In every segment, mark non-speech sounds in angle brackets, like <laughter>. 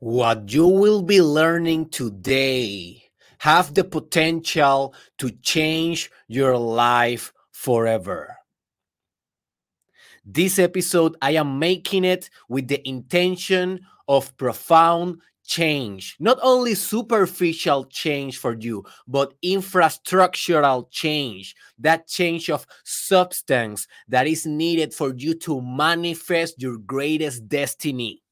What you will be learning today have the potential to change your life forever. This episode, I am making it with the intention of profound change, not only superficial change for you, but infrastructural change, that change of substance that is needed for you to manifest your greatest destiny.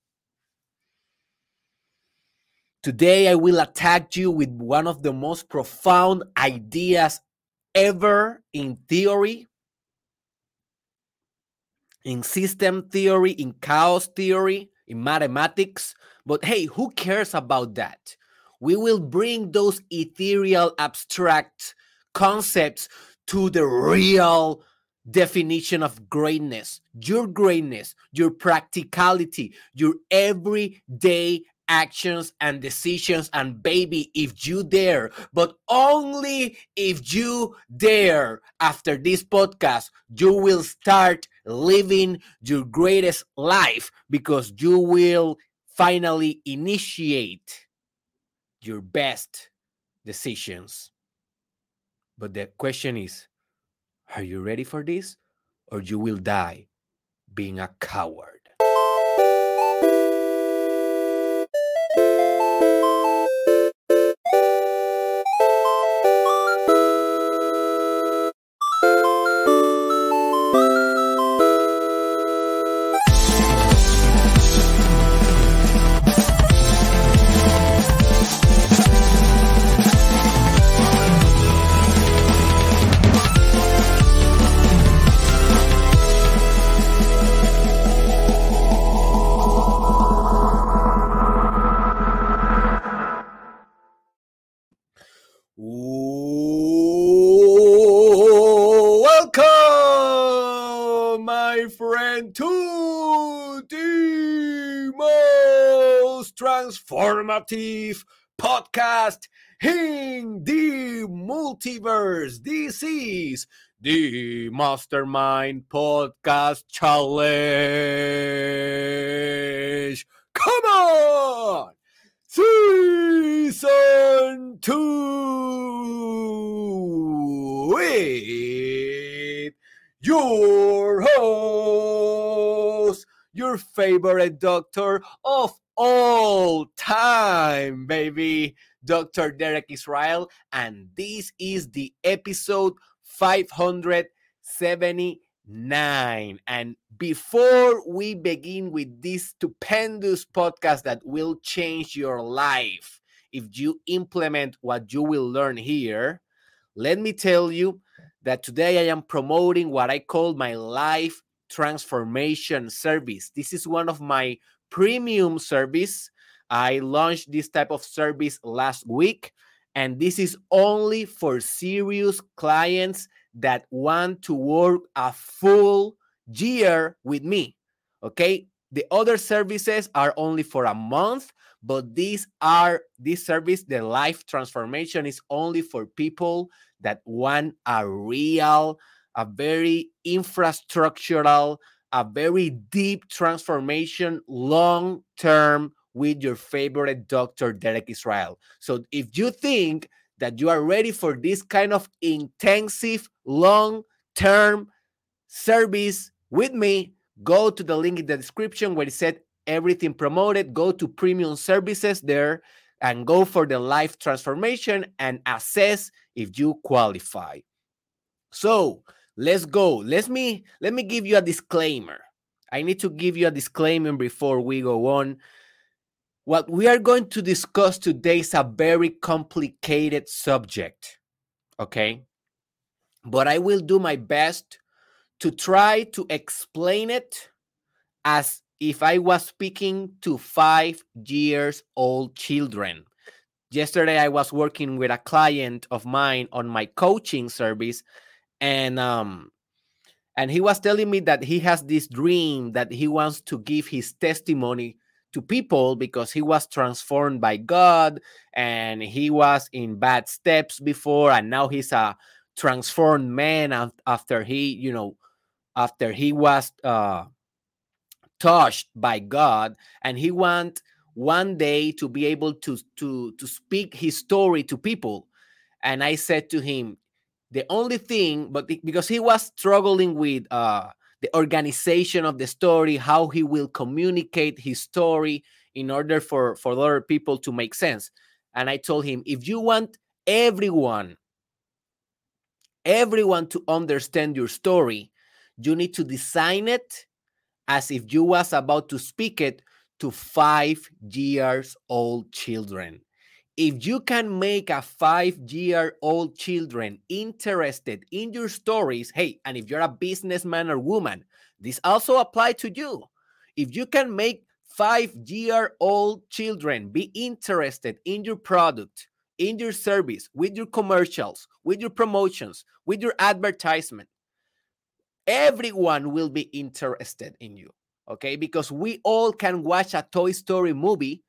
Today, I will attack you with one of the most profound ideas ever in theory, in system theory, in chaos theory, in mathematics. But hey, who cares about that? We will bring those ethereal, abstract concepts to the real definition of greatness, your greatness, your practicality, your everyday actions and decisions. And baby, if you dare, but only if you dare, after this podcast, you will start living your greatest life because you will finally initiate your best decisions. But the question is, are you ready for this? Or you will die being a coward. Friend, to the most transformative podcast in the multiverse. This is the Mastermind Podcast Challenge. Come on! Season 2 with your host, your favorite doctor of all time, baby, Dr. Derek Israel. And this is the episode 579. And before we begin with this stupendous podcast that will change your life, if you implement what you will learn here, let me tell you that today I am promoting what I call my life transformation service. This is one of my premium service. I launched this type of service last week and this is only for serious clients that want to work a full year with me. Okay? The other services are only for a month, but these are this service, the life transformation is only for people that want a real, a very infrastructural, a very deep transformation long term with your favorite doctor, Derek Israel. So if you think that you are ready for this kind of intensive, long term service with me, go to the link in the description where it said everything promoted. Go to premium services there and go for the life transformation and assess if you qualify. So let's go. Let me let me give you a disclaimer. I need to give you a disclaimer before we go on. What we are going to discuss today is a very complicated subject. Okay. But I will do my best to try to explain it as if I was speaking to five years old children. Yesterday, I was working with a client of mine on my coaching service, and um, and he was telling me that he has this dream that he wants to give his testimony to people because he was transformed by God and he was in bad steps before, and now he's a transformed man after he, you know, after he was uh, touched by God, and he want one day to be able to to to speak his story to people. And i said to him the only thing but because he was struggling with uh the organization of the story how he will communicate his story in order for for other people to make sense. And i told him if you want everyone everyone to understand your story you need to design it as if you was about to speak it to five years old children. If you can make a five year old children interested in your stories hey and if you're a businessman or woman this also apply to you. If you can make five year old children be interested in your product in your service with your commercials with your promotions with your advertisement everyone will be interested in you okay because we all can watch a toy story movie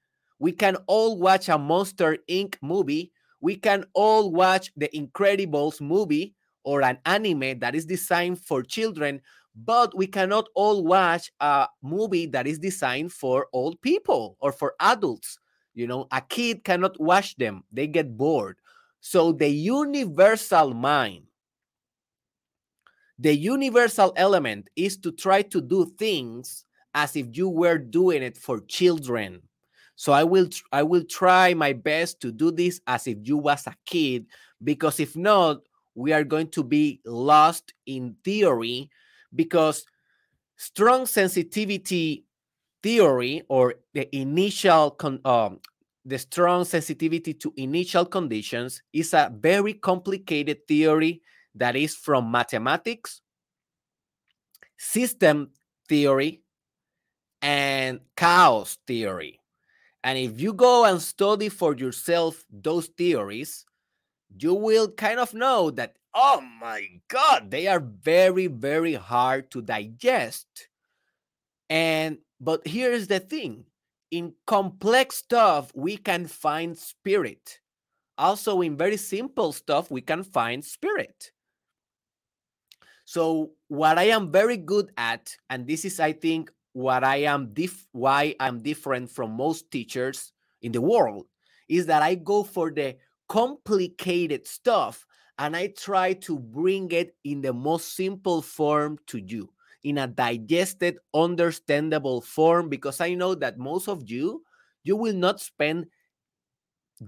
we can all watch a Monster Inc. movie. We can all watch the Incredibles movie or an anime that is designed for children, but we cannot all watch a movie that is designed for old people or for adults. You know, a kid cannot watch them, they get bored. So the universal mind, the universal element is to try to do things as if you were doing it for children. So I will I will try my best to do this as if you was a kid because if not we are going to be lost in theory because strong sensitivity theory or the initial um, the strong sensitivity to initial conditions is a very complicated theory that is from mathematics system theory and chaos theory and if you go and study for yourself those theories, you will kind of know that, oh my God, they are very, very hard to digest. And, but here's the thing in complex stuff, we can find spirit. Also, in very simple stuff, we can find spirit. So, what I am very good at, and this is, I think, what I am dif- why I'm different from most teachers in the world is that I go for the complicated stuff and I try to bring it in the most simple form to you in a digested understandable form because I know that most of you you will not spend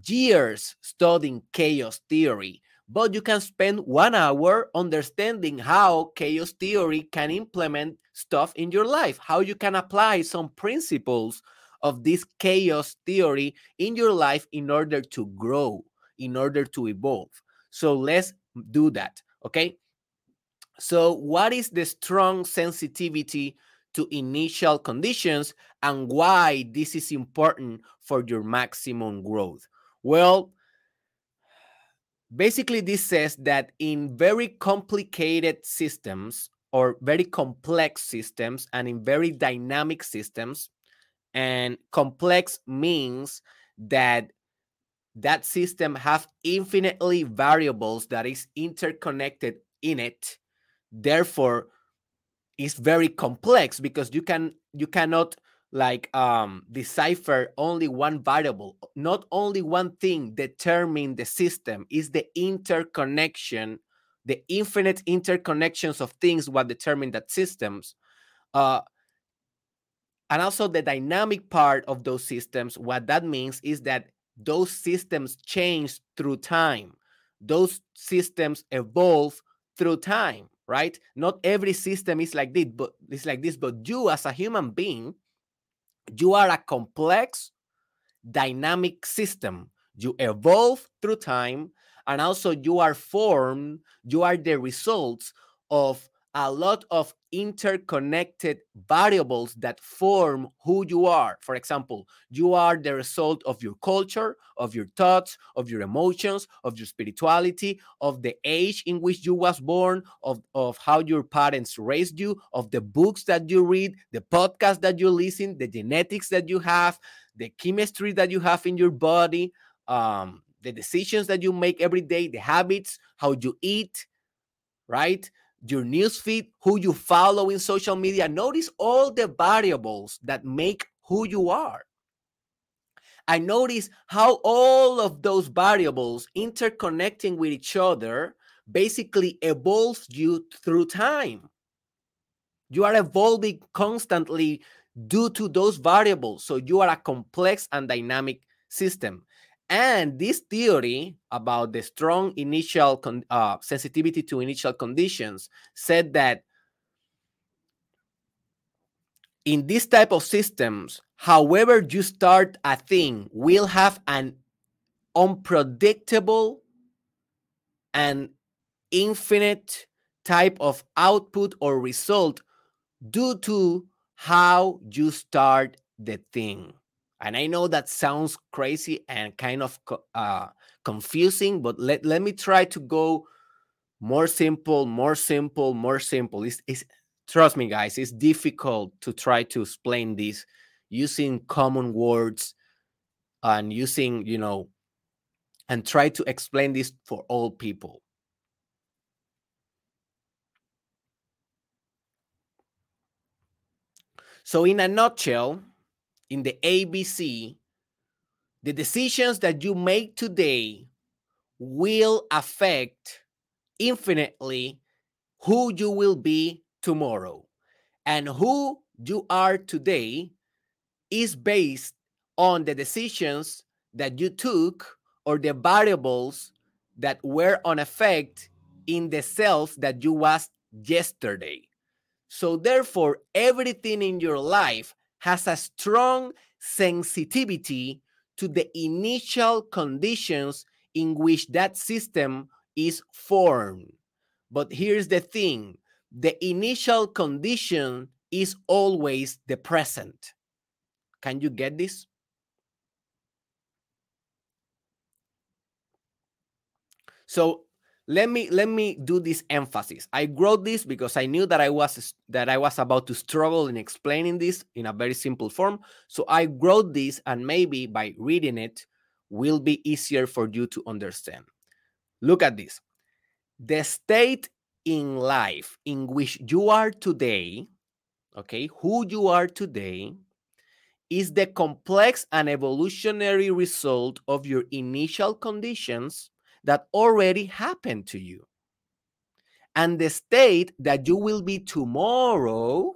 years studying chaos theory but you can spend one hour understanding how chaos theory can implement stuff in your life, how you can apply some principles of this chaos theory in your life in order to grow, in order to evolve. So let's do that. Okay. So, what is the strong sensitivity to initial conditions and why this is important for your maximum growth? Well, basically this says that in very complicated systems or very complex systems and in very dynamic systems and complex means that that system have infinitely variables that is interconnected in it. Therefore it's very complex because you can you cannot like um, decipher only one variable not only one thing determine the system is the interconnection the infinite interconnections of things what determine that systems uh, and also the dynamic part of those systems what that means is that those systems change through time. Those systems evolve through time right? Not every system is like this but it's like this but you as a human being you are a complex, dynamic system. You evolve through time, and also you are formed, you are the results of a lot of interconnected variables that form who you are. For example, you are the result of your culture, of your thoughts, of your emotions, of your spirituality, of the age in which you was born, of, of how your parents raised you, of the books that you read, the podcast that you listen, the genetics that you have, the chemistry that you have in your body, um, the decisions that you make every day, the habits, how you eat, right? Your newsfeed, who you follow in social media. Notice all the variables that make who you are. I notice how all of those variables interconnecting with each other basically evolves you through time. You are evolving constantly due to those variables. So you are a complex and dynamic system. And this theory about the strong initial uh, sensitivity to initial conditions said that in this type of systems, however you start a thing will have an unpredictable and infinite type of output or result due to how you start the thing. And I know that sounds crazy and kind of uh, confusing, but let, let me try to go more simple, more simple, more simple. It's, it's, trust me, guys, it's difficult to try to explain this using common words and using, you know, and try to explain this for all people. So, in a nutshell, in the ABC, the decisions that you make today will affect infinitely who you will be tomorrow. And who you are today is based on the decisions that you took or the variables that were on effect in the self that you was yesterday. So, therefore, everything in your life has a strong sensitivity to the initial conditions in which that system is formed. But here's the thing the initial condition is always the present. Can you get this? So let me let me do this emphasis. I wrote this because i knew that i was that i was about to struggle in explaining this in a very simple form. So i wrote this and maybe by reading it will be easier for you to understand. Look at this. The state in life in which you are today okay who you are today is the complex and evolutionary result of your initial conditions that already happened to you. And the state that you will be tomorrow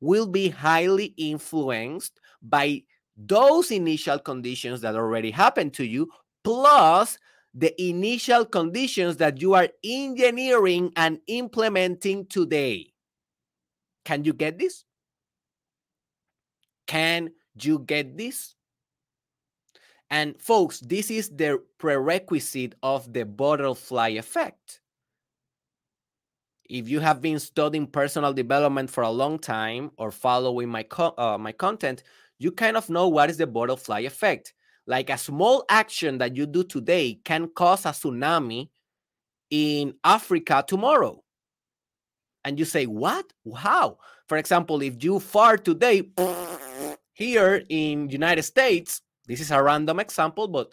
will be highly influenced by those initial conditions that already happened to you, plus the initial conditions that you are engineering and implementing today. Can you get this? Can you get this? And folks, this is the prerequisite of the butterfly effect. If you have been studying personal development for a long time or following my co- uh, my content, you kind of know what is the butterfly effect. Like a small action that you do today can cause a tsunami in Africa tomorrow. And you say, "What? How?" For example, if you fart today <laughs> here in United States, this is a random example, but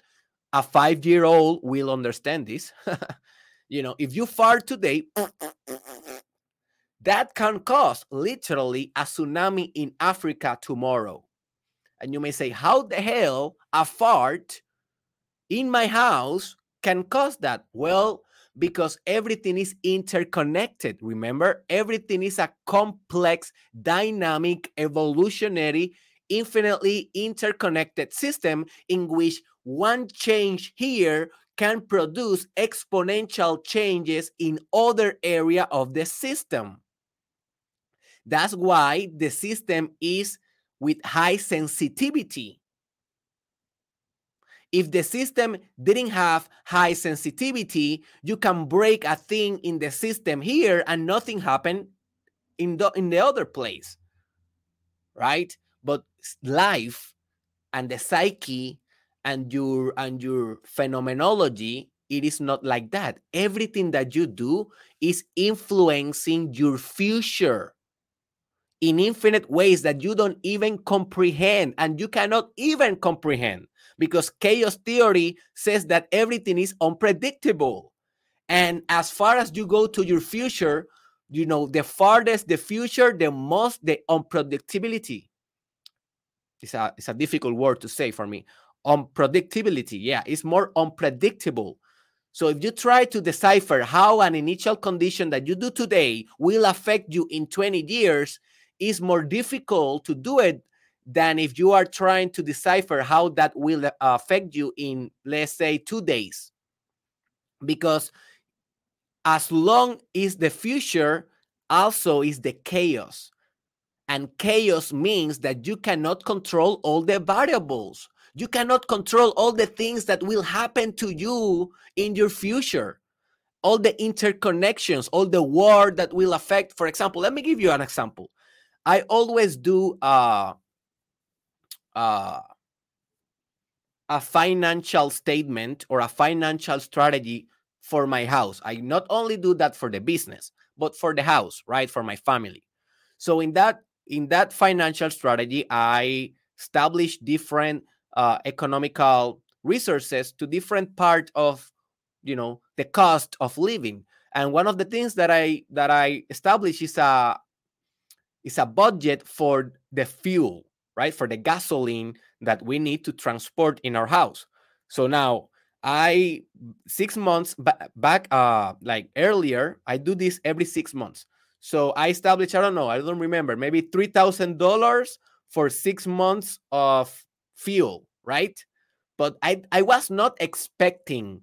a five year old will understand this. <laughs> you know, if you fart today, that can cause literally a tsunami in Africa tomorrow. And you may say, How the hell a fart in my house can cause that? Well, because everything is interconnected. Remember, everything is a complex, dynamic, evolutionary infinitely interconnected system in which one change here can produce exponential changes in other area of the system. That's why the system is with high sensitivity. If the system didn't have high sensitivity, you can break a thing in the system here and nothing happened in the in the other place. Right? But life and the psyche and your and your phenomenology it is not like that. Everything that you do is influencing your future in infinite ways that you don't even comprehend and you cannot even comprehend because chaos theory says that everything is unpredictable. And as far as you go to your future you know the farthest the future the most the unpredictability it's a it's a difficult word to say for me unpredictability. Yeah, it's more unpredictable. So if you try to decipher how an initial condition that you do today will affect you in 20 years, it's more difficult to do it than if you are trying to decipher how that will uh, affect you in, let's say, two days. Because as long as the future also is the chaos. And chaos means that you cannot control all the variables. You cannot control all the things that will happen to you in your future. All the interconnections, all the war that will affect. For example, let me give you an example. I always do uh, uh, a financial statement or a financial strategy for my house. I not only do that for the business, but for the house, right? For my family. So in that in that financial strategy, I establish different uh, economical resources to different part of you know the cost of living. And one of the things that I that I establish is a is a budget for the fuel, right? For the gasoline that we need to transport in our house. So now I six months back, back uh like earlier, I do this every six months. So I established, I don't know, I don't remember, maybe three thousand dollars for six months of fuel, right? But I I was not expecting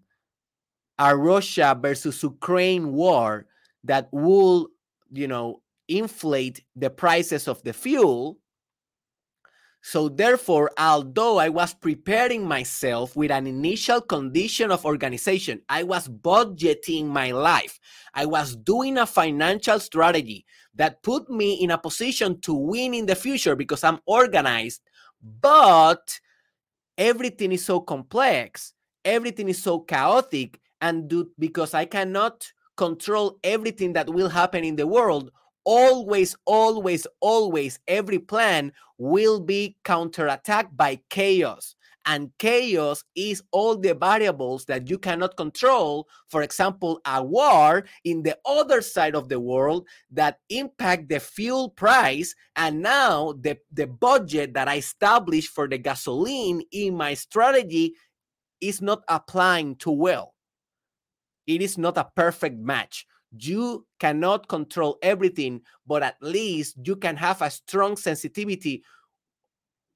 a Russia versus Ukraine war that will, you know, inflate the prices of the fuel so, therefore, although I was preparing myself with an initial condition of organization, I was budgeting my life. I was doing a financial strategy that put me in a position to win in the future because I'm organized. But everything is so complex, everything is so chaotic, and do, because I cannot control everything that will happen in the world, always, always, always, every plan will be counterattacked by chaos. And chaos is all the variables that you cannot control. For example, a war in the other side of the world that impact the fuel price. And now the, the budget that I established for the gasoline in my strategy is not applying too well. It is not a perfect match you cannot control everything but at least you can have a strong sensitivity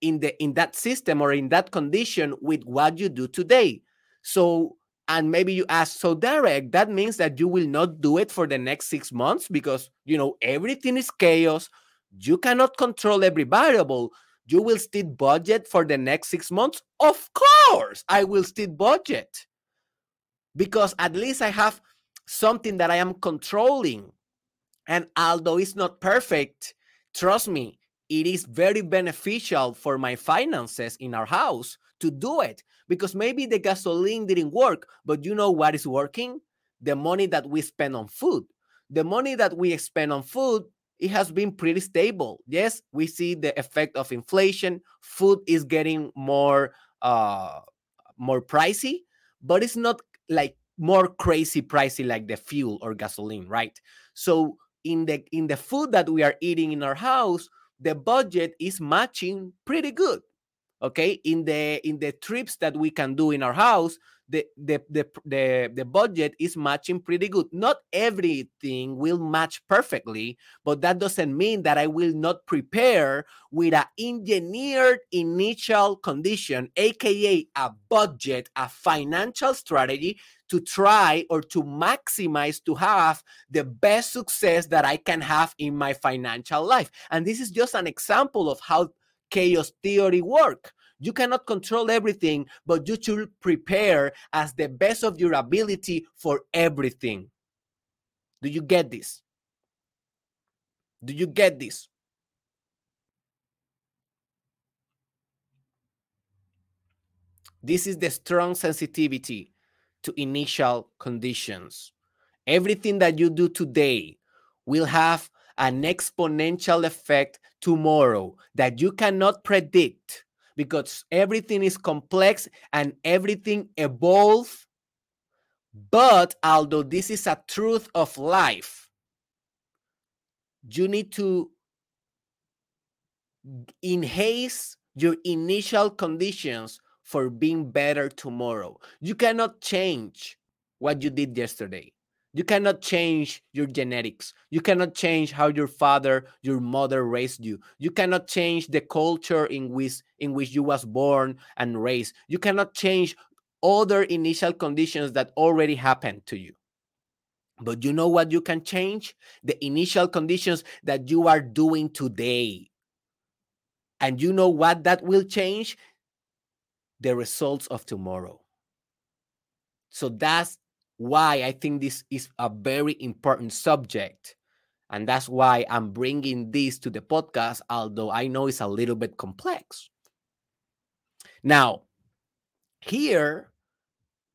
in the in that system or in that condition with what you do today. So and maybe you ask so derek that means that you will not do it for the next six months because you know everything is chaos. You cannot control every variable. You will still budget for the next six months? Of course i will still budget. Because at least i have something that I am controlling. And although it's not perfect, trust me, it is very beneficial for my finances in our house to do it because maybe the gasoline didn't work, but you know what is working? The money that we spend on food. The money that we spend on food, it has been pretty stable. Yes, we see the effect of inflation. Food is getting more uh more pricey, but it's not like more crazy pricey like the fuel or gasoline, right? So in the in the food that we are eating in our house, the budget is matching pretty good. Okay, in the in the trips that we can do in our house, the the the the, the budget is matching pretty good. Not everything will match perfectly, but that doesn't mean that I will not prepare with an engineered initial condition, aka a budget, a financial strategy to try or to maximize to have the best success that I can have in my financial life. And this is just an example of how chaos theory work you cannot control everything, but you should prepare as the best of your ability for everything. Do you get this? Do you get this? This is the strong sensitivity to initial conditions. Everything that you do today will have an exponential effect tomorrow that you cannot predict because everything is complex and everything evolves. But although this is a truth of life, you need to enhance your initial conditions for being better tomorrow. You cannot change what you did yesterday. You cannot change your genetics. You cannot change how your father, your mother raised you. You cannot change the culture in which in which you was born and raised. You cannot change other initial conditions that already happened to you. But you know what you can change? The initial conditions that you are doing today. And you know what that will change? The results of tomorrow. So that's why I think this is a very important subject. And that's why I'm bringing this to the podcast, although I know it's a little bit complex. Now, here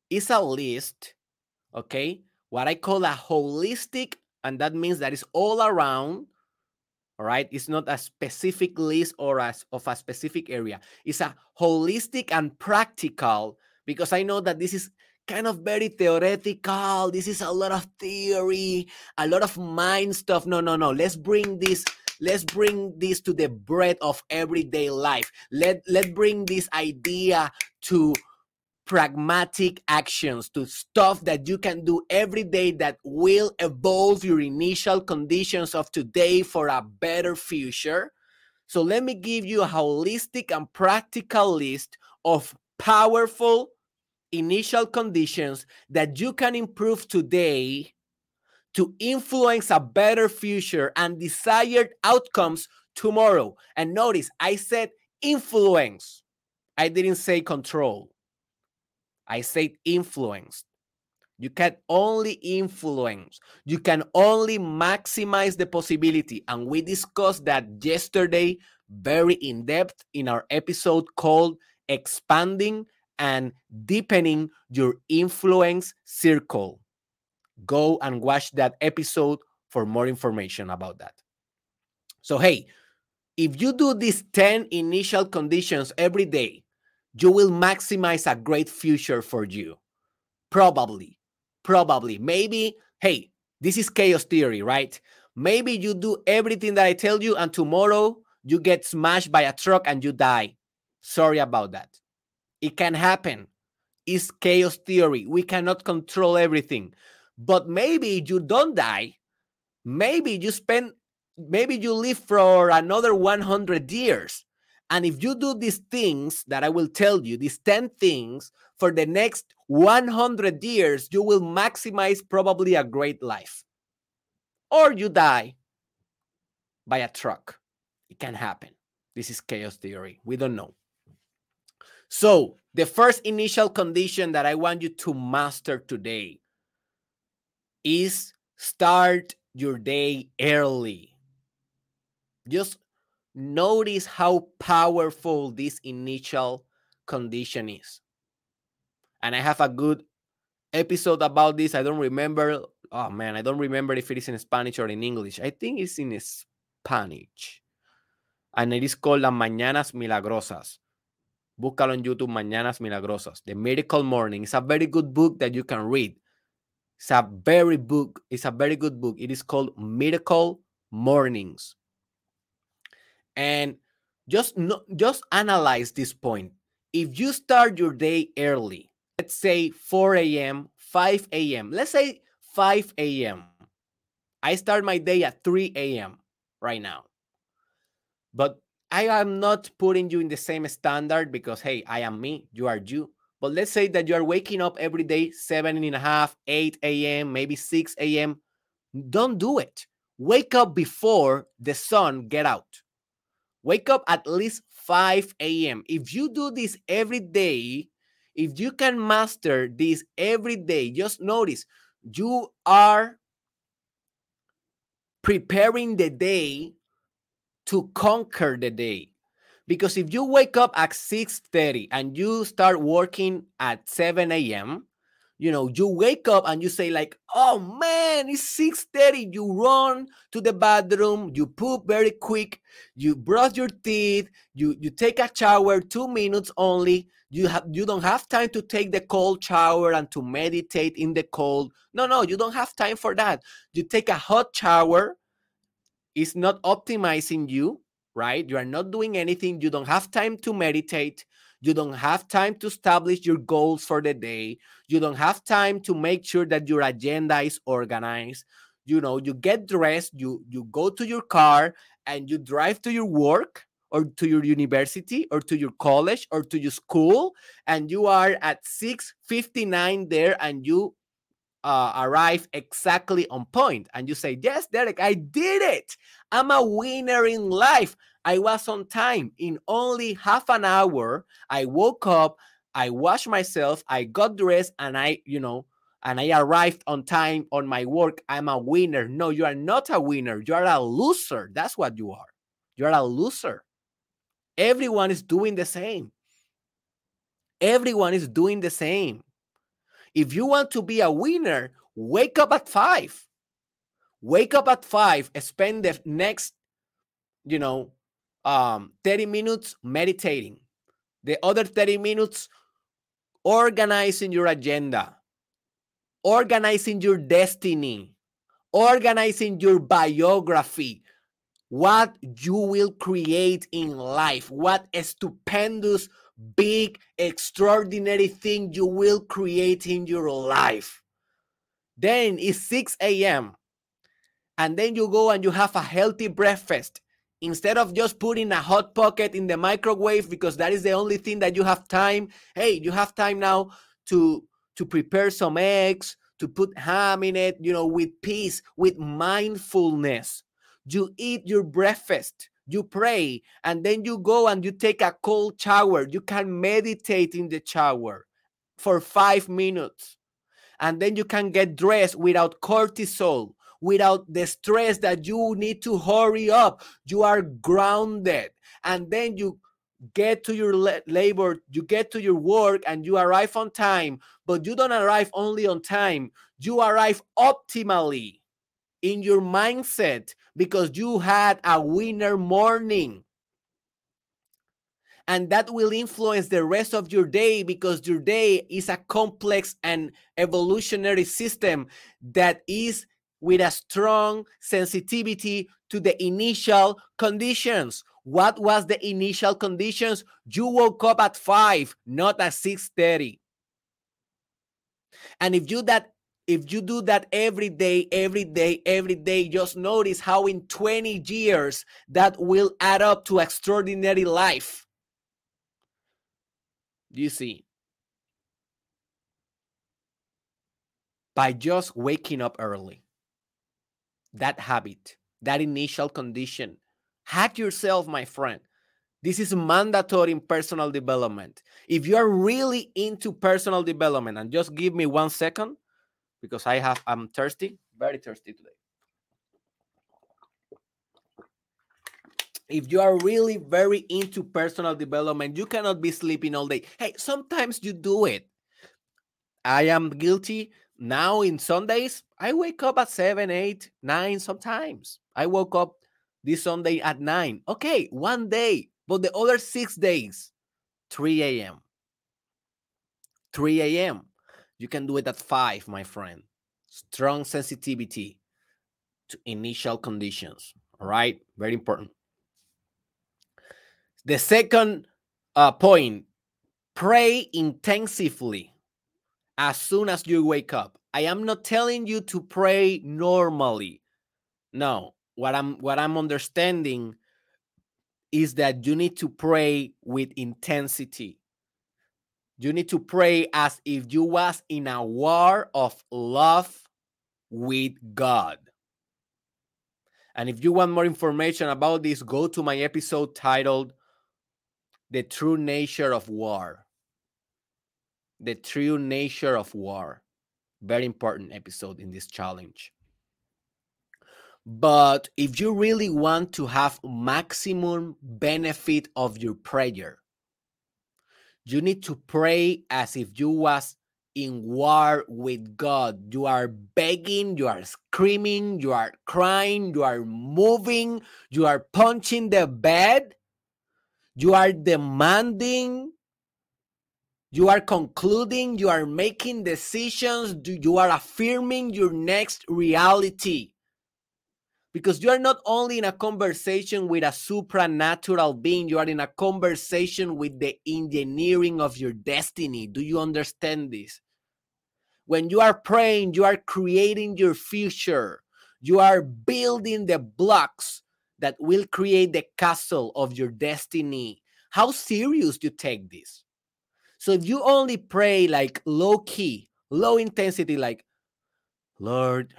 is a list, okay? What I call a holistic, and that means that it's all around, all right? It's not a specific list or as of a specific area. It's a holistic and practical because I know that this is kind of very theoretical. This is a lot of theory, a lot of mind stuff. No, no, no. Let's bring this let's bring this to the bread of everyday life let let bring this idea to pragmatic actions to stuff that you can do every day that will evolve your initial conditions of today for a better future so let me give you a holistic and practical list of powerful initial conditions that you can improve today to influence a better future and desired outcomes tomorrow. And notice I said influence, I didn't say control. I said influence. You can only influence. You can only maximize the possibility. And we discussed that yesterday very in depth in our episode called Expanding and deepening your influence circle. Go and watch that episode for more information about that. So, hey, if you do these 10 initial conditions every day, you will maximize a great future for you. Probably, probably, maybe, hey, this is chaos theory, right? Maybe you do everything that I tell you, and tomorrow you get smashed by a truck and you die. Sorry about that. It can happen. It's chaos theory. We cannot control everything. But maybe you don't die. Maybe you spend, maybe you live for another 100 years. And if you do these things that I will tell you, these 10 things for the next 100 years, you will maximize probably a great life. Or you die by a truck. It can happen. This is chaos theory. We don't know. So, the first initial condition that I want you to master today is start your day early. Just notice how powerful this initial condition is. And I have a good episode about this. I don't remember. Oh man, I don't remember if it is in Spanish or in English. I think it's in Spanish. And it is called Las Mañanas Milagrosas. Búscalo en YouTube, Mañanas Milagrosas. The Miracle Morning. It's a very good book that you can read. It's a very book. It's a very good book. It is called Miracle Mornings. And just just analyze this point. If you start your day early, let's say 4 a.m., 5 a.m., let's say 5 a.m. I start my day at 3 a.m. right now. But I am not putting you in the same standard because, hey, I am me, you are you. But let's say that you are waking up every day, seven and a half, 8 a.m., maybe 6 a.m. Don't do it. Wake up before the sun get out. Wake up at least 5 a.m. If you do this every day, if you can master this every day, just notice you are preparing the day to conquer the day. Because if you wake up at 6:30 and you start working at 7 a.m., you know, you wake up and you say, like, oh man, it's 6:30. You run to the bathroom, you poop very quick, you brush your teeth, you you take a shower, two minutes only. You have you don't have time to take the cold shower and to meditate in the cold. No, no, you don't have time for that. You take a hot shower it's not optimizing you, right? You are not doing anything. You don't have time to meditate. You don't have time to establish your goals for the day. You don't have time to make sure that your agenda is organized. You know, you get dressed, you you go to your car and you drive to your work or to your university or to your college or to your school and you are at 6:59 there and you uh, arrive exactly on point and you say yes derek i did it i'm a winner in life i was on time. In only half an hour i woke up i washed myself i got dressed and i you know and i arrived on time on my work. I'm a winner. No you are not a winner. You are a loser. That's what you are. You're a loser. Everyone is doing the same. Everyone is doing the same. If you want to be a winner, wake up at five. Wake up at five, spend the next, you know, um, 30 minutes meditating, the other 30 minutes organizing your agenda, organizing your destiny, organizing your biography, what you will create in life, what a stupendous big, extraordinary thing you will create in your life. Then it's 6 a.m. And then you go and you have a healthy breakfast instead of just putting a hot pocket in the microwave because that is the only thing that you have time. Hey, you have time now to to prepare some eggs, to put ham in it, you know, with peace, with mindfulness. You eat your breakfast you pray, and then you go and you take a cold shower. You can meditate in the shower for five minutes. And then you can get dressed without cortisol, without the stress that you need to hurry up. You are grounded. And then you get to your labor, you get to your work, and you arrive on time. But you don't arrive only on time, you arrive optimally in your mindset because you had a winner morning. And that will influence the rest of your day because your day is a complex and evolutionary system that is with a strong sensitivity to the initial conditions. What was the initial conditions? You woke up at 5, not at 6:30. And if you that if you do that every day, every day, every day, just notice how in 20 years that will add up to extraordinary life. You see, by just waking up early, that habit, that initial condition, hack yourself, my friend. This is mandatory in personal development. If you are really into personal development, and just give me one second, because I have I'm thirsty, very thirsty today. If you are really very into personal development, you cannot be sleeping all day. Hey, sometimes you do it. I am guilty. Now in Sundays, I wake up at 7, 8, 9 sometimes. I woke up this Sunday at 9. Okay, one day, but the other six days, 3 a.m. 3 a.m. You can do it at five, my friend. Strong sensitivity to initial conditions. All right, very important. The second uh, point pray intensively as soon as you wake up. I am not telling you to pray normally. No, what I'm what I'm understanding is that you need to pray with intensity. You need to pray as if you was in a war of love with God. And if you want more information about this, go to my episode titled The True Nature of War. The True Nature of War. Very important episode in this challenge. But if you really want to have maximum benefit of your prayer, you need to pray as if you was in war with God. You are begging, you are screaming, you are crying, you are moving, you are punching the bed, you are demanding, you are concluding, you are making decisions, you are affirming your next reality. because you are not only in a conversation with a supernatural being, you are in a conversation with the engineering of your destiny. Do you understand this? When you are praying, you are creating your future. You are building the blocks that will create the castle of your destiny. How serious do you take this? So if you only pray like low key, low intensity, like, Lord,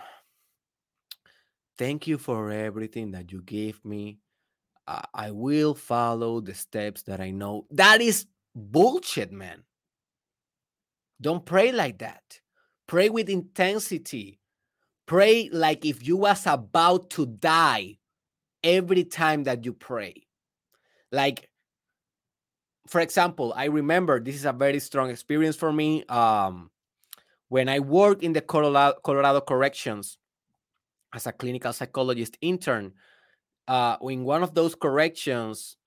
thank you for everything that you gave me. I will follow the steps that I know. That is bullshit, man. Don't pray like that. Pray with intensity. Pray like if you was about to die every time that you pray. Like for example, I remember this is a very strong experience for me. Um, when I worked in the Colorado, Colorado Corrections as a clinical psychologist intern, uh, in one of those corrections,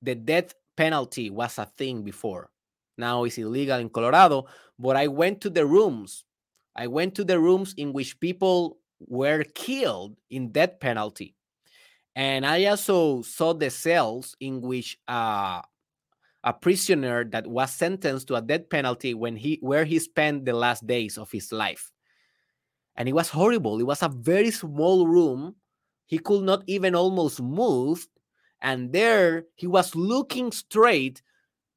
the death penalty was a thing before. Now it's illegal in Colorado, but I went to the rooms. I went to the rooms in which people were killed in death penalty. And I also saw the cells in which uh, a prisoner that was sentenced to a death penalty when he where he spent the last days of his life. And it was horrible. It was a very small room. He could not even almost move. And there he was looking straight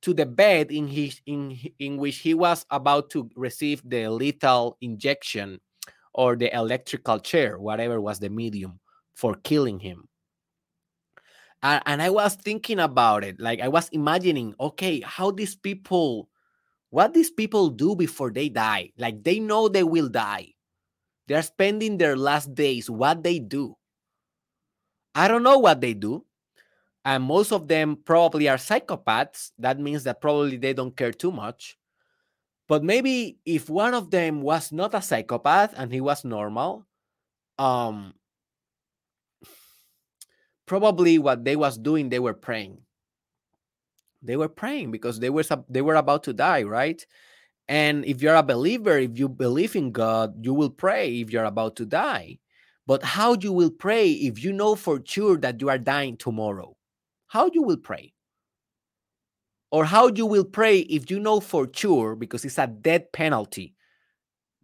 to the bed in his in in which he was about to receive the lethal injection or the electrical chair whatever was the medium for killing him and, and I was thinking about it. Like I was imagining, okay, how these people, what these people do before they die. Like they know they will die. They're spending their last days. What they do. I don't know what they do. And most of them probably are psychopaths. That means that probably they don't care too much. But maybe if one of them was not a psychopath and he was normal, um, probably what they was doing they were praying. They were praying because they were they were about to die right? And if you're a believer if you believe in god you will pray if you're about to die. But how you will pray if you know for sure that you are dying tomorrow? How you will pray? Or how you will pray if you know for sure because it's a death penalty.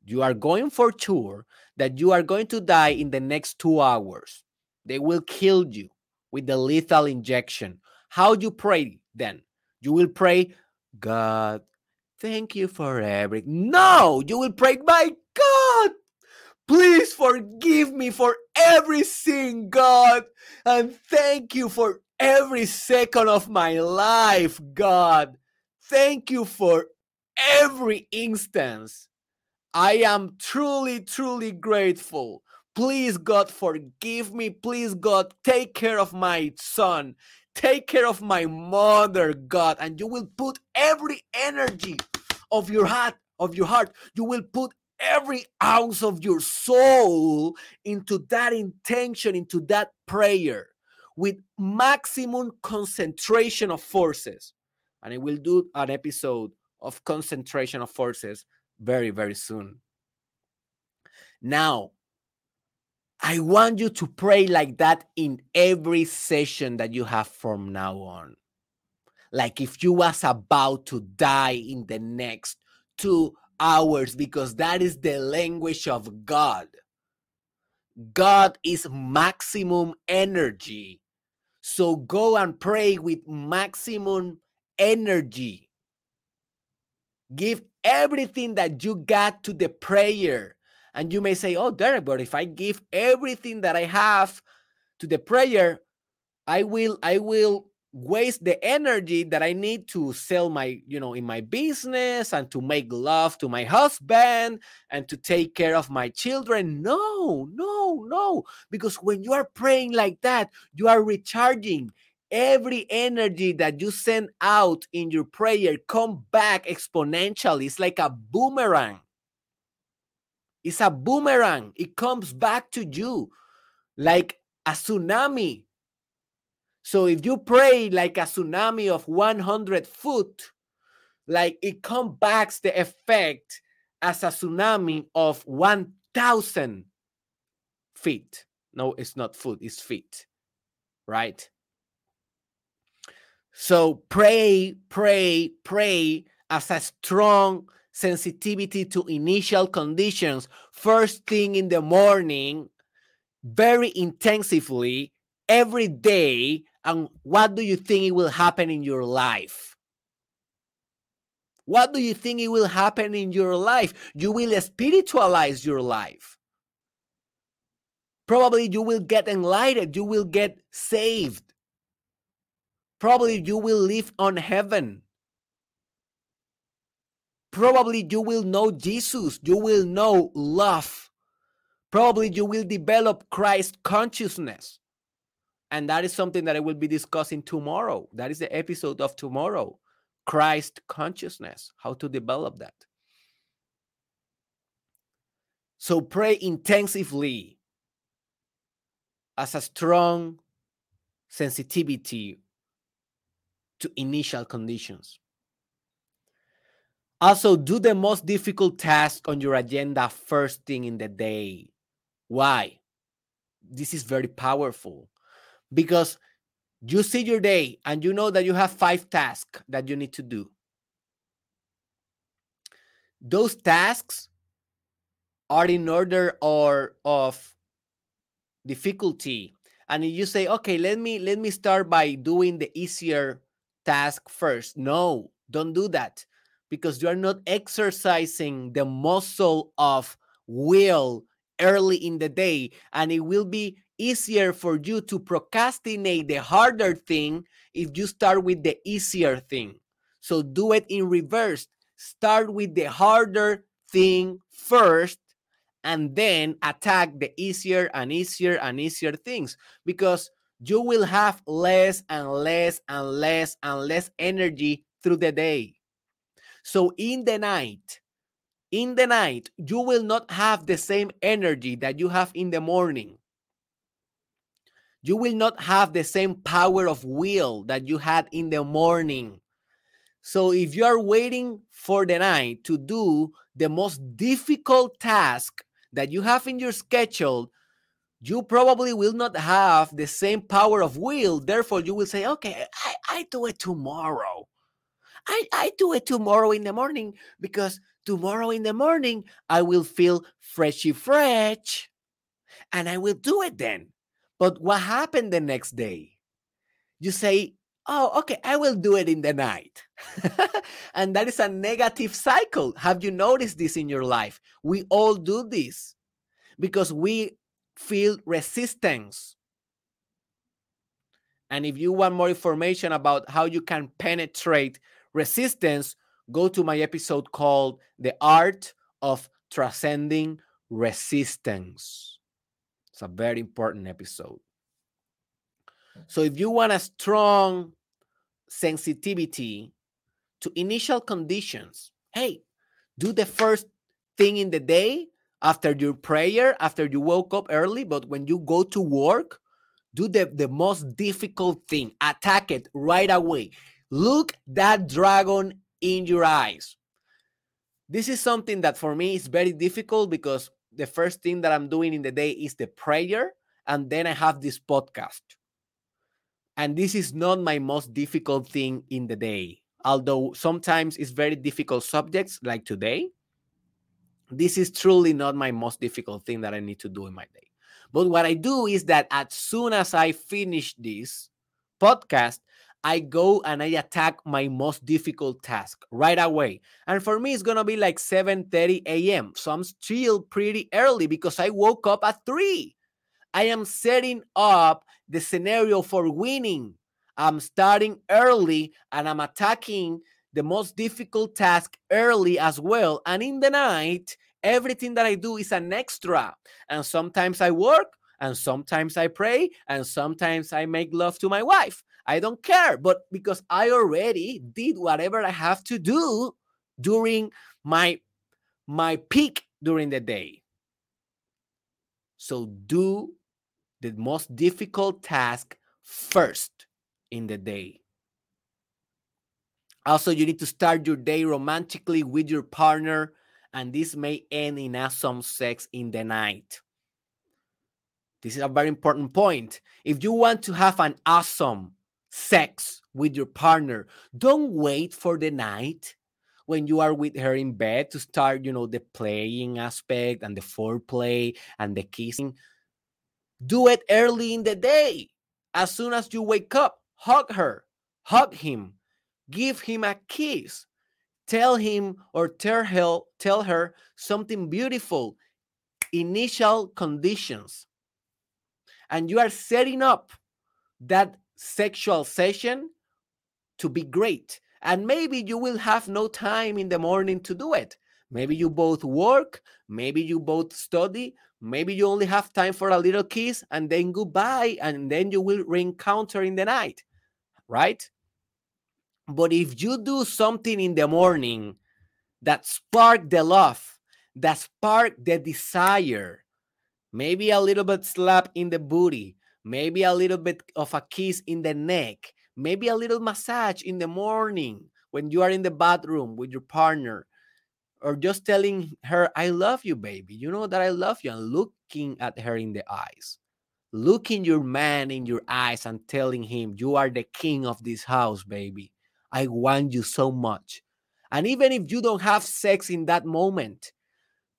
You are going for sure that you are going to die in the next 2 hours they will kill you with the lethal injection. How do you pray then? You will pray, God, thank you for everything. No, you will pray, my God, please forgive me for every sin, God, and thank you for every second of my life, God. Thank you for every instance. I am truly, truly grateful Please, God, forgive me. Please, God, take care of my son. Take care of my mother, God. And you will put every energy of your heart, of your heart, you will put every ounce of your soul into that intention, into that prayer with maximum concentration of forces. And I will do an episode of concentration of forces very, very soon. Now, I want you to pray like that in every session that you have from now on. Like if you was about to die in the next two hours, because that is the language of God. God is maximum energy. So go and pray with maximum energy. Give everything that you got to the prayer and you may say, oh, Derek, but if I give everything that I have to the prayer, I will, I will waste the energy that I need to sell my, you know, in my business and to make love to my husband and to take care of my children. No, no, no. Because when you are praying like that, you are recharging every energy that you send out in your prayer come back exponentially. It's like a boomerang. It's a boomerang. It comes back to you like a tsunami. So if you pray like a tsunami of 100 foot, like it comes back the effect as a tsunami of 1,000 feet. No, it's not food, it's feet, right? So pray, pray, pray as a strong sensitivity to initial conditions first thing in the morning, very intensively every day. And what do you think it will happen in your life? What do you think it will happen in your life? You will spiritualize your life. Probably you will get enlightened, you will get saved. Probably you will live on heaven. Probably you will know Jesus, you will know love. Probably you will develop Christ consciousness. And that is something that I will be discussing tomorrow. That is the episode of tomorrow. Christ consciousness, how to develop that. So pray intensively as a strong sensitivity to initial conditions. Also, do the most difficult task on your agenda first thing in the day. Why? This is very powerful because you see your day and you know that you have five tasks that you need to do. Those tasks are in order or of difficulty. And you say, okay, let me let me start by doing the easier task first. No, don't do that because you are not exercising the muscle of will early in the day and it will be easier for you to procrastinate the harder thing if you start with the easier thing. So do it in reverse. Start with the harder thing first and then attack the easier and easier and easier things because you will have less and less and less and less energy through the day. So in the night, in the night, you will not have the same energy that you have in the morning. You will not have the same power of will that you had in the morning. So if you are waiting for the night to do the most difficult task that you have in your schedule, you probably will not have the same power of will. Therefore, you will say, okay, I, I do it tomorrow. I, I do it tomorrow in the morning because tomorrow in the morning I will feel freshy fresh and I will do it then. But what happened the next day? You say, oh, okay, I will do it in the night. <laughs> and that is a negative cycle. Have you noticed this in your life? We all do this because we feel resistance. And if you want more information about how you can penetrate resistance, go to my episode called The Art of Transcending Resistance. It's a very important episode. So, if you want a strong sensitivity to initial conditions, hey, do the first thing in the day after your prayer, after you woke up early, but when you go to work, do the, the most difficult thing, attack it right away. Look that dragon in your eyes. This is something that for me is very difficult because the first thing that I'm doing in the day is the prayer, and then I have this podcast. And this is not my most difficult thing in the day. Although sometimes it's very difficult subjects like today, this is truly not my most difficult thing that I need to do in my day. But what I do is that as soon as I finish this podcast, I go and I attack my most difficult task right away. And for me, it's gonna be like 7:30 a.m. So I'm still pretty early because I woke up at 3. I am setting up the scenario for winning. I'm starting early and I'm attacking the most difficult task early as well. And in the night, everything that I do is an extra. And sometimes I work, and sometimes I pray, and sometimes I make love to my wife. I don't care, but because I already did whatever I have to do during my my peak during the day. So do the most difficult task first in the day. Also, you need to start your day romantically with your partner, and this may end in awesome sex in the night. this is a very important point. If you want to have an awesome sex with your partner, don't wait for the night when you are with her in bed to start, you know, the playing aspect and the foreplay and the kissing. Do it early in the day. As soon as you wake up, hug her, hug him, give him a kiss, tell him or tell her, tell her something beautiful. Initial conditions. And you are setting up that sexual session to be great. And maybe you will have no time in the morning to do it. Maybe you both work, maybe you both study, maybe you only have time for a little kiss and then goodbye, and then you will reencounter in the night, right? But if you do something in the morning that spark the love, that spark the desire, maybe a little bit slap in the booty, maybe a little bit of a kiss in the neck, maybe a little massage in the morning when you are in the bathroom with your partner, or just telling her, I love you, baby. You know that I love you, and looking at her in the eyes. Looking your man in your eyes and telling him, You are the king of this house, baby. I want you so much. And even if you don't have sex in that moment,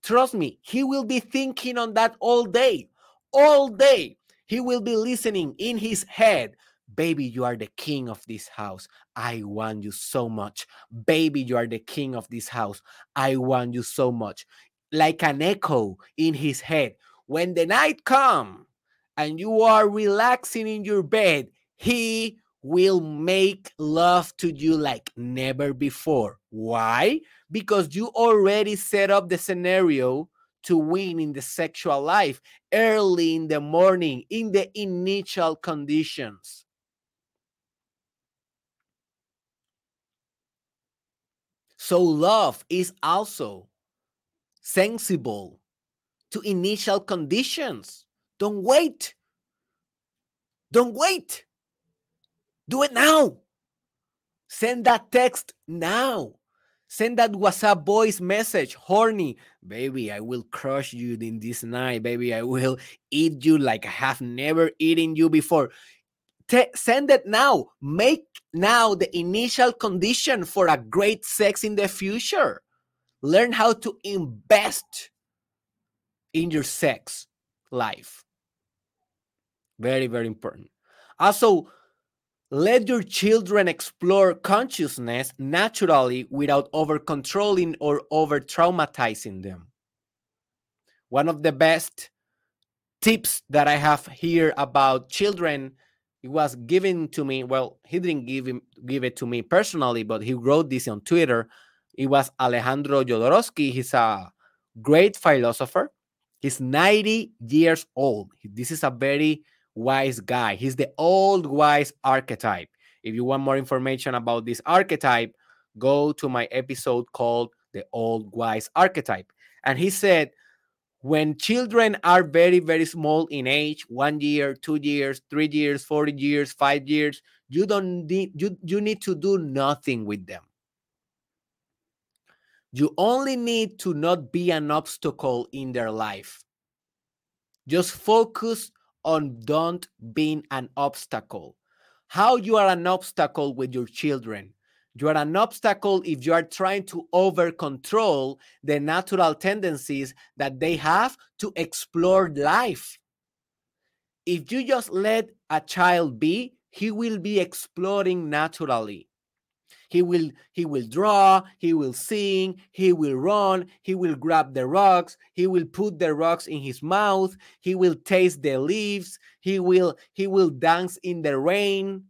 trust me, he will be thinking on that all day. All day. He will be listening in his head. Baby, you are the king of this house. I want you so much. Baby, you are the king of this house. I want you so much. Like an echo in his head. When the night comes and you are relaxing in your bed, he will make love to you like never before. Why? Because you already set up the scenario to win in the sexual life early in the morning in the initial conditions. So, love is also sensible to initial conditions. Don't wait. Don't wait. Do it now. Send that text now. Send that WhatsApp voice message, horny. Baby, I will crush you in this night. Baby, I will eat you like I have never eaten you before. Te- send it now. Make now the initial condition for a great sex in the future. Learn how to invest in your sex life. Very, very important. Also, let your children explore consciousness naturally without over controlling or over traumatizing them. One of the best tips that I have here about children it was given to me. Well, he didn't give him give it to me personally, but he wrote this on Twitter. It was Alejandro Jodorowsky. He's a great philosopher. He's 90 years old. This is a very wise guy. He's the old wise archetype. If you want more information about this archetype, go to my episode called The Old Wise Archetype. And he said, when children are very, very small in age, one year, two years, three years, 40 years, five years, you don't need you, you need to do nothing with them. You only need to not be an obstacle in their life. Just focus on don't being an obstacle. How you are an obstacle with your children. You are an obstacle if you are trying to over control the natural tendencies that they have to explore life. If you just let a child be, he will be exploring naturally. He will he will draw, he will sing, he will run, he will grab the rocks, he will put the rocks in his mouth, he will taste the leaves, he will he will dance in the rain.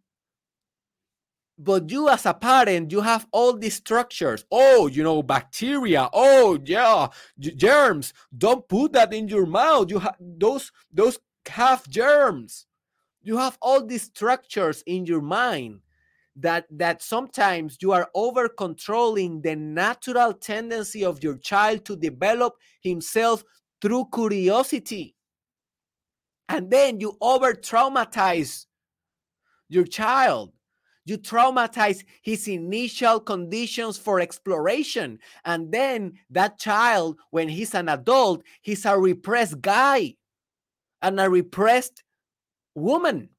But you as a parent, you have all these structures. Oh, you know, bacteria. Oh, yeah, germs. Don't put that in your mouth. You have those those have germs. You have all these structures in your mind that that sometimes you are over controlling the natural tendency of your child to develop himself through curiosity. And then you over traumatize your child. You traumatize his initial conditions for exploration. And then that child when he's an adult he's a repressed guy and a repressed woman.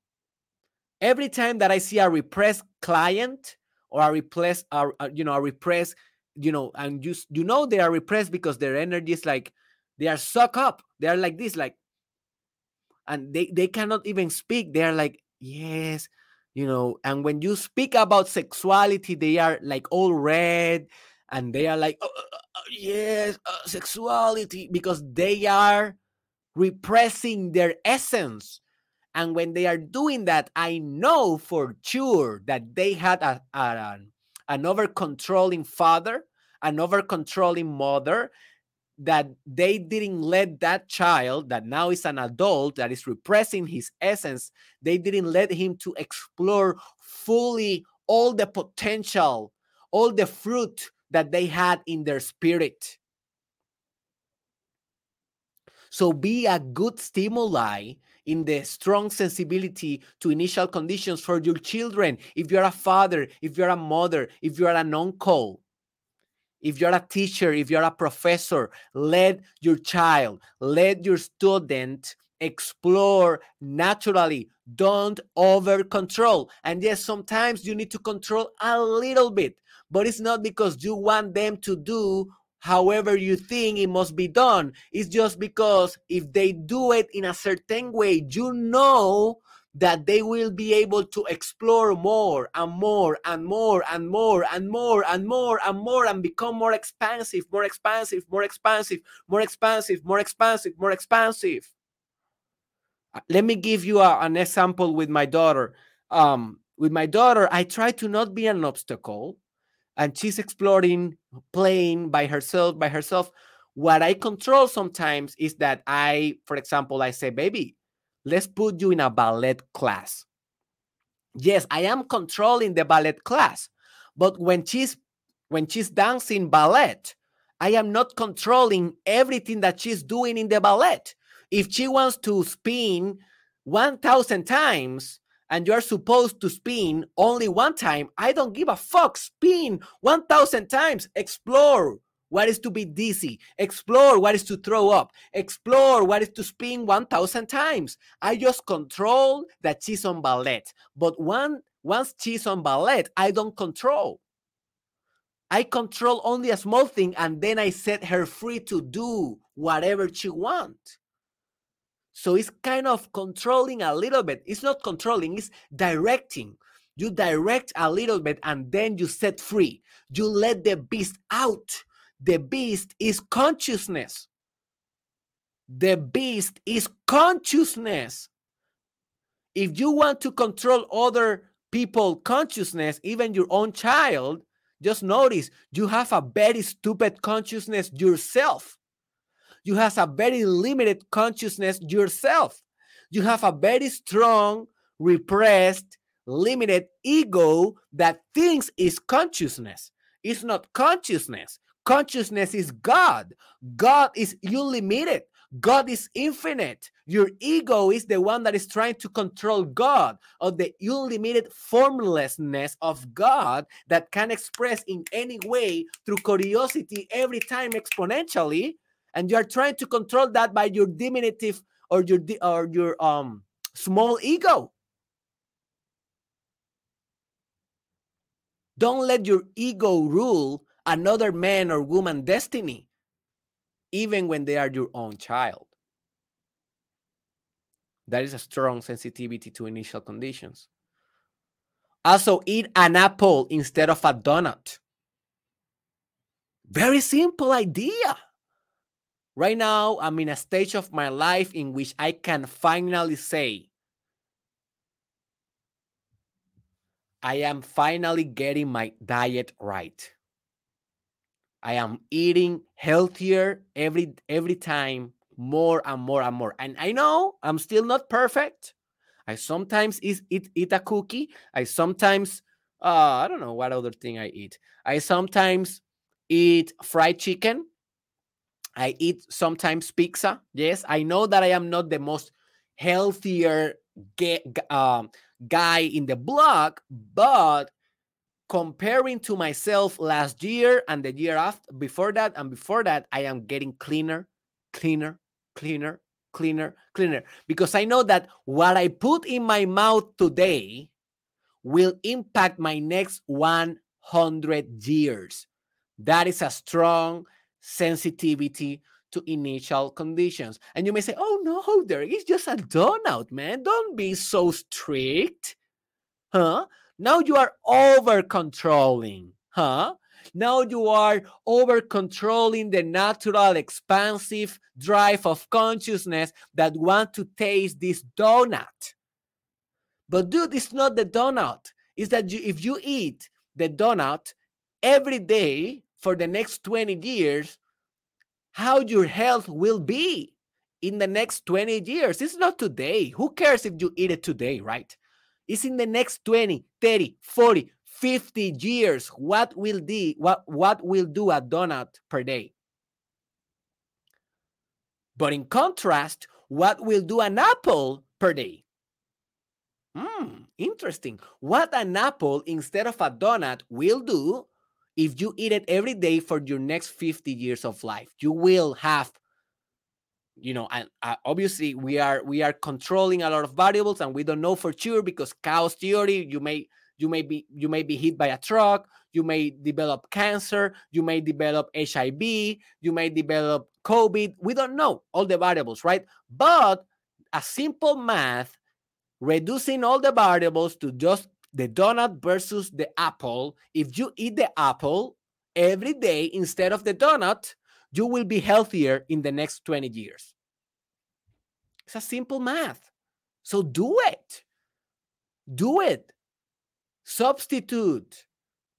Every time that I see a repressed client or a repressed, uh, you know, a repressed, you know, and you you know they are repressed because their energy is like they are suck up. They are like this, like, and they they cannot even speak. They are like, yes, you know. And when you speak about sexuality, they are like all red, and they are like, oh, uh, uh, yes, uh, sexuality, because they are repressing their essence. And when they are doing that, I know for sure that they had a, a, an over controlling father, an over controlling mother, that they didn't let that child that now is an adult that is repressing his essence they didn't let him to explore fully all the potential all the fruit that they had in their spirit. So be a good stimuli in the strong sensibility to initial conditions for your children. If you're a father, if you're a mother, if you're an uncle, if you're a teacher, if you're a professor, let your child, let your student explore naturally. Don't over control. And yes, sometimes you need to control a little bit, but it's not because you want them to do however you think it must be done. It's just because if they do it in a certain way, you know that they will be able to explore more and more and more and more and more and more and more and become more expansive, more expansive, more expansive, more expansive, more expansive, more expansive. Let me give you a, an example with my daughter. Um, with my daughter, I try to not be an obstacle and she's exploring playing by herself by herself. What i control sometimes is that i for example i say baby let's put you in a ballet class. Yes i am controlling the ballet class but when she's when she's dancing ballet i am not controlling everything that she's doing in the ballet. If she wants to spin 1000 times and you're supposed to spin only one time, I don't give a fuck. Spin 1,000 times. Explore what is to be dizzy. Explore what is to throw up. Explore what is to spin 1,000 times. I just control that she's on ballet. But one, once she's on ballet, I don't control. I control only a small thing and then I set her free to do whatever she wants. So it's kind of controlling a little bit. It's not controlling, it's directing. You direct a little bit and then you set free. You let the beast out. The beast is consciousness. The beast is consciousness. If you want to control other people consciousness, even your own child, just notice you have a very stupid consciousness yourself. You have a very limited consciousness yourself. You have a very strong, repressed, limited ego that thinks is consciousness. It's not consciousness. Consciousness is God. God is unlimited. God is infinite. Your ego is the one that is trying to control God or the unlimited formlessness of God that can express in any way through curiosity every time exponentially and you are trying to control that by your diminutive or your or your um small ego. Don't let your ego rule another man or woman destiny even when they are your own child. That is a strong sensitivity to initial conditions. Also eat an apple instead of a donut. Very simple idea Right now, I'm in a stage of my life in which I can finally say, I am finally getting my diet right. I am eating healthier every every time more and more and more. And I know I'm still not perfect. I sometimes eat eat, eat a cookie. I sometimes uh, I don't know what other thing I eat. I sometimes eat fried chicken. I eat sometimes pizza. Yes, I know that I am not the most healthier um, guy in the block, but comparing to myself last year and the year after, before that and before that, I am getting cleaner, cleaner, cleaner, cleaner, cleaner. Because I know that what I put in my mouth today will impact my next 100 years. That is a strong sensitivity to initial conditions. And you may say, oh no, Derek, it's just a donut, man. Don't be so strict. Huh? Now you are over controlling. Huh? Now you are over controlling the natural expansive drive of consciousness that want to taste this donut. But dude, it's not the donut. It's that you, if you eat the donut every day for the next 20 years, how your health will be in the next 20 years. It's not today. Who cares if you eat it today, right? It's in the next 20, 30, 40, 50 years. What will be what what will do a donut per day? But in contrast, what will do an apple per day? Hmm, interesting. What an apple instead of a donut will do if you eat it every day for your next 50 years of life you will have you know and uh, obviously we are we are controlling a lot of variables and we don't know for sure because chaos theory you may you may be you may be hit by a truck you may develop cancer you may develop hiv you may develop covid we don't know all the variables right? But a simple math reducing all the variables to just the donut versus the apple. If you eat the apple every day instead of the donut, you will be healthier in the next 20 years. It's a simple math. So do it. Do it. Substitute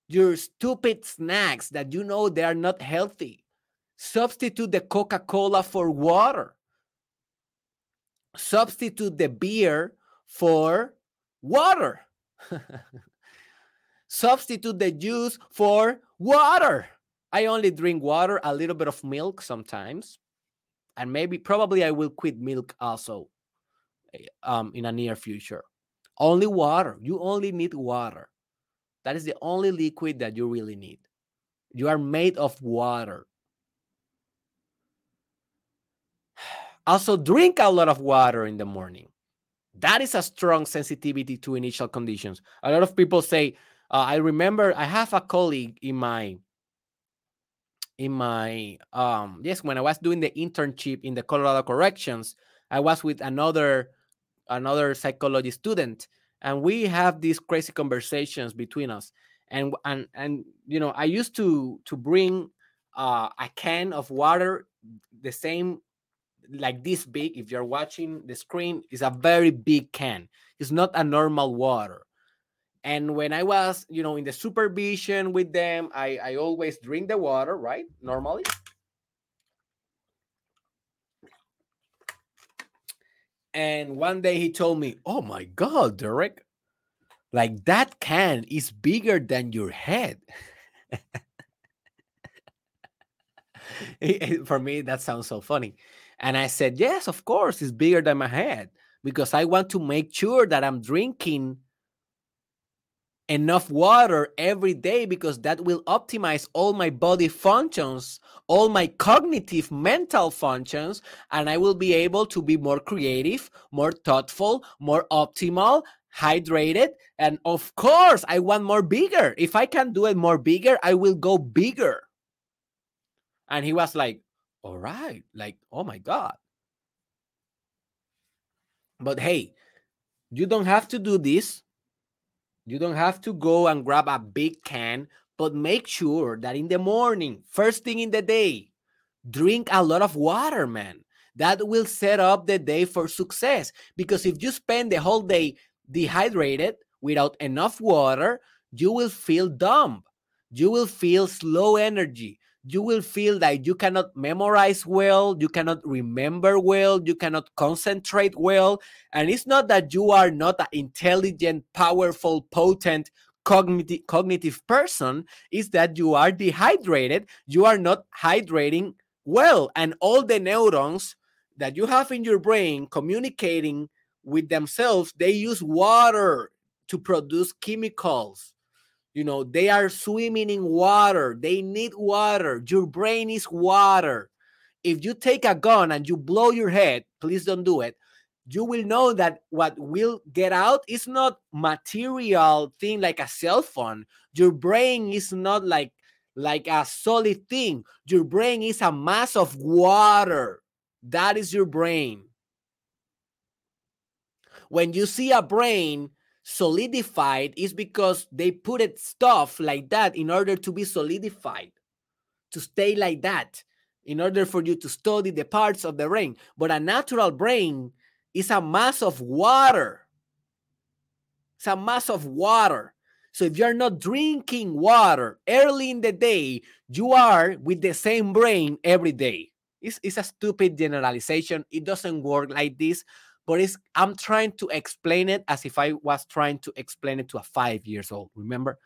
your stupid snacks that you know they are not healthy. Substitute the Coca Cola for water. Substitute the beer for water. <laughs> Substitute the juice for water. I only drink water, a little bit of milk sometimes. And maybe, probably, I will quit milk also eh, um, in a near future. Only water. You only need water. That is the only liquid that you really need. You are made of water. <sighs> Also, drink a lot of water in the morning. That is a strong sensitivity to initial conditions. A lot of people say, uh, I remember I have a colleague in my in my um yes when I was doing the internship in the Colorado Corrections, I was with another another psychology student and we have these crazy conversations between us and and and you know I used to to bring uh, a can of water the same like this big if you're watching the screen is a very big can. It's not a normal water. And when i was you know in the supervision with them i i always drink the water right? Normally. And one day he told me oh my god derek. Like that can is bigger than your head. <laughs> For me that sounds so funny and I said, Yes, of course, it's bigger than my head because I want to make sure that I'm drinking enough water every day because that will optimize all my body functions, all my cognitive mental functions, and I will be able to be more creative, more thoughtful, more optimal, hydrated. And of course, I want more bigger. If I can do it more bigger, I will go bigger. And he was like, all right like oh my god. But hey you don't have to do this. You don't have to go and grab a big can but make sure that in the morning first thing in the day drink a lot of water man. That will set up the day for success because if you spend the whole day dehydrated without enough water you will feel dumb. You will feel slow energy you will feel that you cannot memorize well, you cannot remember well, you cannot concentrate well. And it's not that you are not an intelligent, powerful, potent, cognitive, cognitive person, it's that you are dehydrated, you are not hydrating well. And all the neurons that you have in your brain communicating with themselves, they use water to produce chemicals you know, they are swimming in water. They need water. Your brain is water. if you take a gun and you blow your head, please don't do it. You will know that what will get out is not material thing like a cell phone. Your brain is not like like a solid thing. Your brain is a mass of water. That is your brain. When you see a brain solidified, is because they put it stuff like that in order to be solidified, to stay like that in order for you to study the parts of the brain. But a natural brain is a mass of water. It's a mass of water. So if you're not drinking water early in the day, you are with the same brain every day. It's, it's a stupid generalization. It doesn't work like this, but it's I'm trying to explain it as if I was trying to explain it to a five years old. Remember?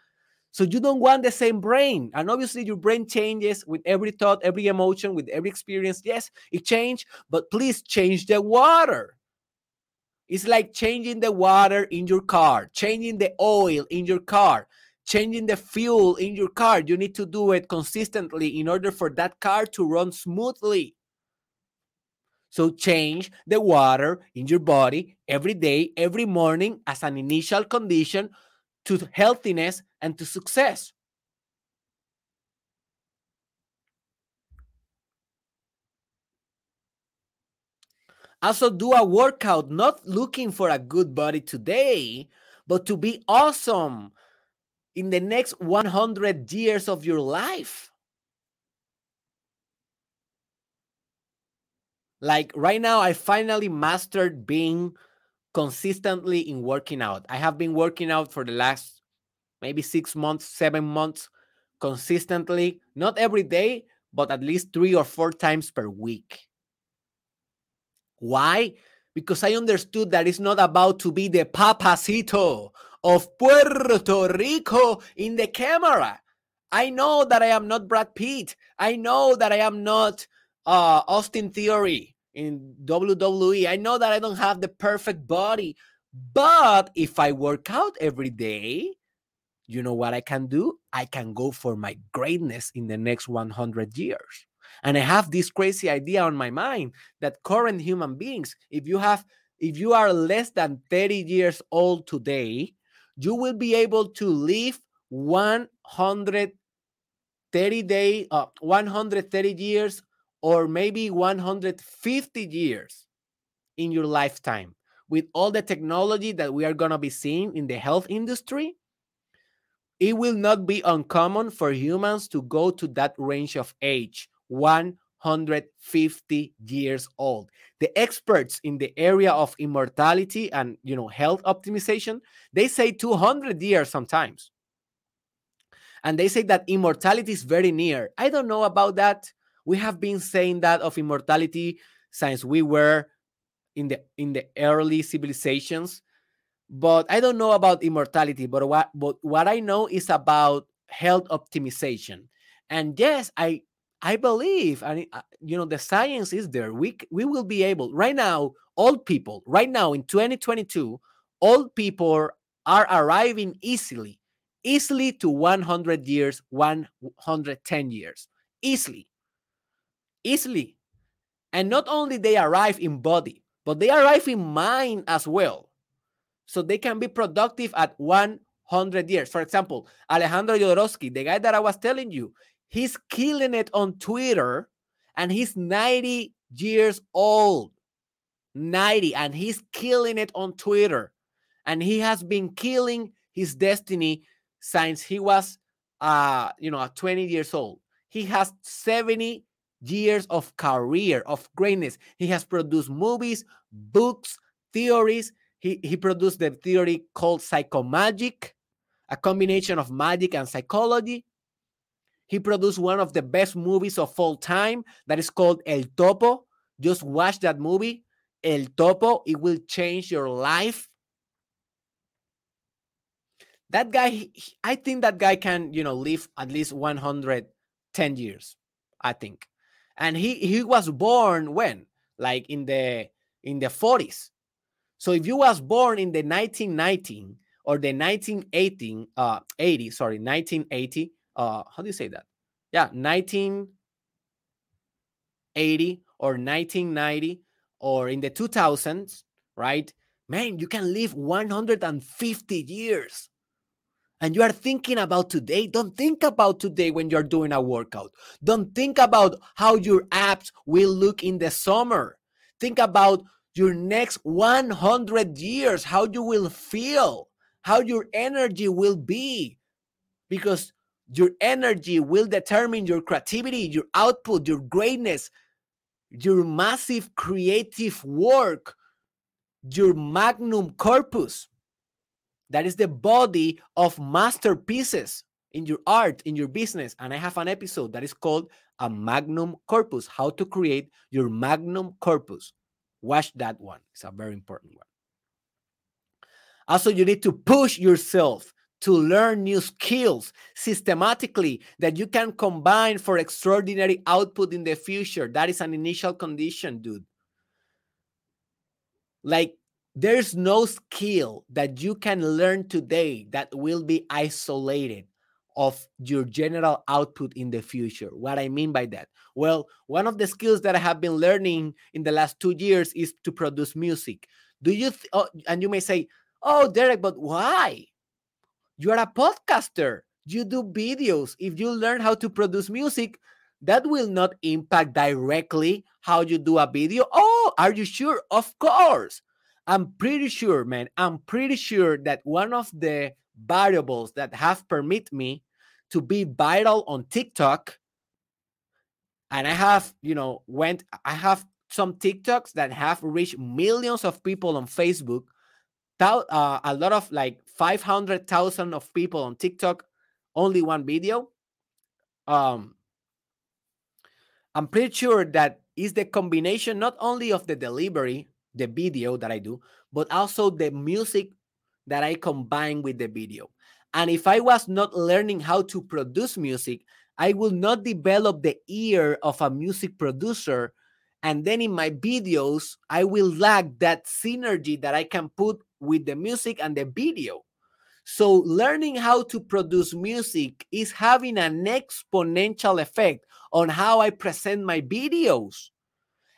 So you don't want the same brain. And obviously your brain changes with every thought, every emotion, with every experience. Yes, it changed, but please change the water. It's like changing the water in your car, changing the oil in your car, changing the fuel in your car. You need to do it consistently in order for that car to run smoothly. So change the water in your body every day, every morning as an initial condition to healthiness and to success. Also, do a workout, not looking for a good body today, but to be awesome in the next 100 years of your life. Like right now, I finally mastered being consistently in working out. I have been working out for the last maybe six months, seven months consistently, not every day, but at least three or four times per week. Why? Because I understood that it's not about to be the papacito of Puerto Rico in the camera. I know that I am not Brad Pitt. I know that I am not uh, Austin Theory in WWE. I know that I don't have the perfect body, but if I work out every day, you know what I can do? I can go for my greatness in the next 100 years. And I have this crazy idea on my mind that current human beings, if you have if you are less than 30 years old today, you will be able to live 130 day uh, 130 years or maybe 150 years in your lifetime. With all the technology that we are going to be seeing in the health industry it will not be uncommon for humans to go to that range of age 150 years old. The experts in the area of immortality and you know health optimization they say 200 years sometimes. And they say that immortality is very near. I don't know about that we have been saying that of immortality since we were in the in the early civilizations but i don't know about immortality but what but what i know is about health optimization. And yes i i believe and uh, you know the science is there. We we will be able right now old people right now in 2022 old people are arriving easily easily to 100 years 110 years easily easily. And not only they arrive in body, but they arrive in mind as well. So they can be productive at 100 years. For example, Alejandro Jodorowsky, the guy that I was telling you, he's killing it on Twitter and he's 90 years old. 90 and he's killing it on Twitter. And he has been killing his destiny since he was uh you know 20 years old. He has 70 years of career, of greatness. He has produced movies, books, theories. He, he produced the theory called psychomagic, a combination of magic and psychology. He produced one of the best movies of all time that is called El Topo. Just watch that movie, El Topo. It will change your life. That guy, I think that guy can, you know, live at least 110 years. I think and he he was born when like in the in the 40s so if you was born in the 1919 or the 1918 uh 80 sorry 1980 uh how do you say that yeah 1980 or 1990 or in the 2000s, right? Man, you can live 150 years. And you are thinking about today. Don't think about today when you're doing a workout. Don't think about how your abs will look in the summer. Think about your next 100 years, how you will feel, how your energy will be. Because your energy will determine your creativity, your output, your greatness, your massive creative work, your magnum corpus. That is the body of masterpieces in your art, in your business. And I have an episode that is called A Magnum Corpus How to Create Your Magnum Corpus. Watch that one, it's a very important one. Also, you need to push yourself to learn new skills systematically that you can combine for extraordinary output in the future. That is an initial condition, dude. Like, there's no skill that you can learn today that will be isolated of your general output in the future. What I mean by that? Well, one of the skills that I have been learning in the last two years is to produce music. Do you, th- oh, and you may say, oh, Derek, but why? You are a podcaster. You do videos. If you learn how to produce music, that will not impact directly how you do a video. Oh, are you sure? Of course. I'm pretty sure, man. I'm pretty sure that one of the variables that have permit me to be viral on TikTok, and I have, you know, went, I have some TikToks that have reached millions of people on Facebook uh, a lot of like 500,000 of people on TikTok, only one video. Um, I'm pretty sure that is the combination not only of the delivery, the video that I do, but also the music that I combine with the video. And if I was not learning how to produce music, I will not develop the ear of a music producer. And then in my videos i will lack that synergy that i can put with the music and the video. So learning how to produce music is having an exponential effect on how i present my videos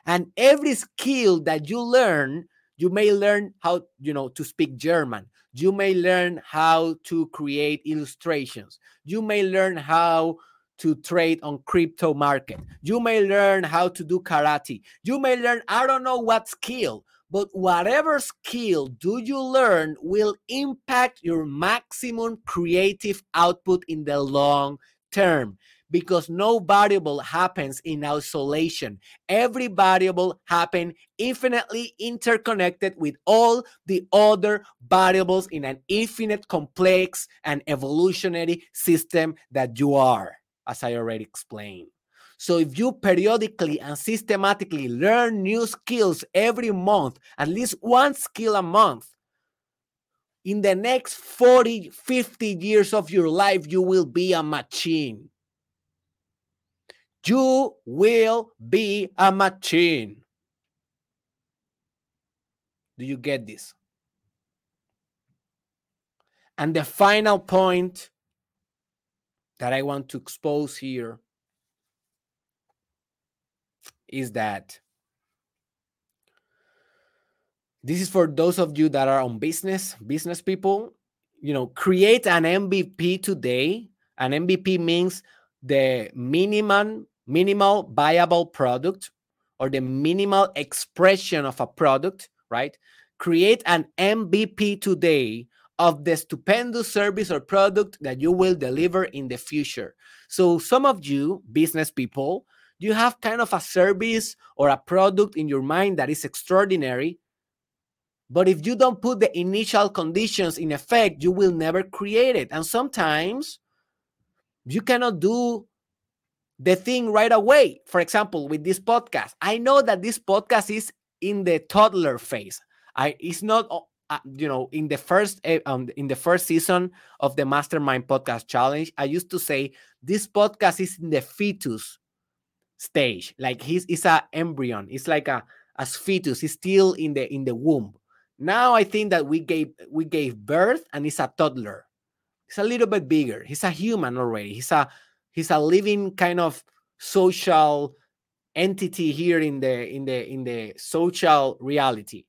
and every skill that you learn you may learn how you know to speak german you may learn how to create illustrations you may learn how to trade on crypto market. You may learn how to do karate. You may learn I don't know what skill, but whatever skill do you learn will impact your maximum creative output in the long term because no variable happens in isolation. Every variable happen infinitely interconnected with all the other variables in an infinite complex and evolutionary system that you are as I already explained. So if you periodically and systematically learn new skills every month, at least one skill a month, in the next 40, 50 years of your life, you will be a machine. You will be a machine. Do you get this? And the final point that I want to expose here is that this is for those of you that are on business, business people, you know, create an MVP today. An MVP means the minimum minimal viable product or the minimal expression of a product, right? Create an MVP today of the stupendous service or product that you will deliver in the future. So, some of you, business people, you have kind of a service or a product in your mind that is extraordinary. But if you don't put the initial conditions in effect, you will never create it. And sometimes you cannot do the thing right away. For example, with this podcast, I know that this podcast is in the toddler phase. I it's not uh, you know in the first um, in the first season of the mastermind podcast challenge i used to say this podcast is in the fetus stage. Like he's it's a embryon it's like a as fetus. He's still in the in the womb. Now i think that we gave we gave birth and he's a toddler. He's a little bit bigger. He's a human already. He's a he's a living kind of social entity here in the in the in the social reality.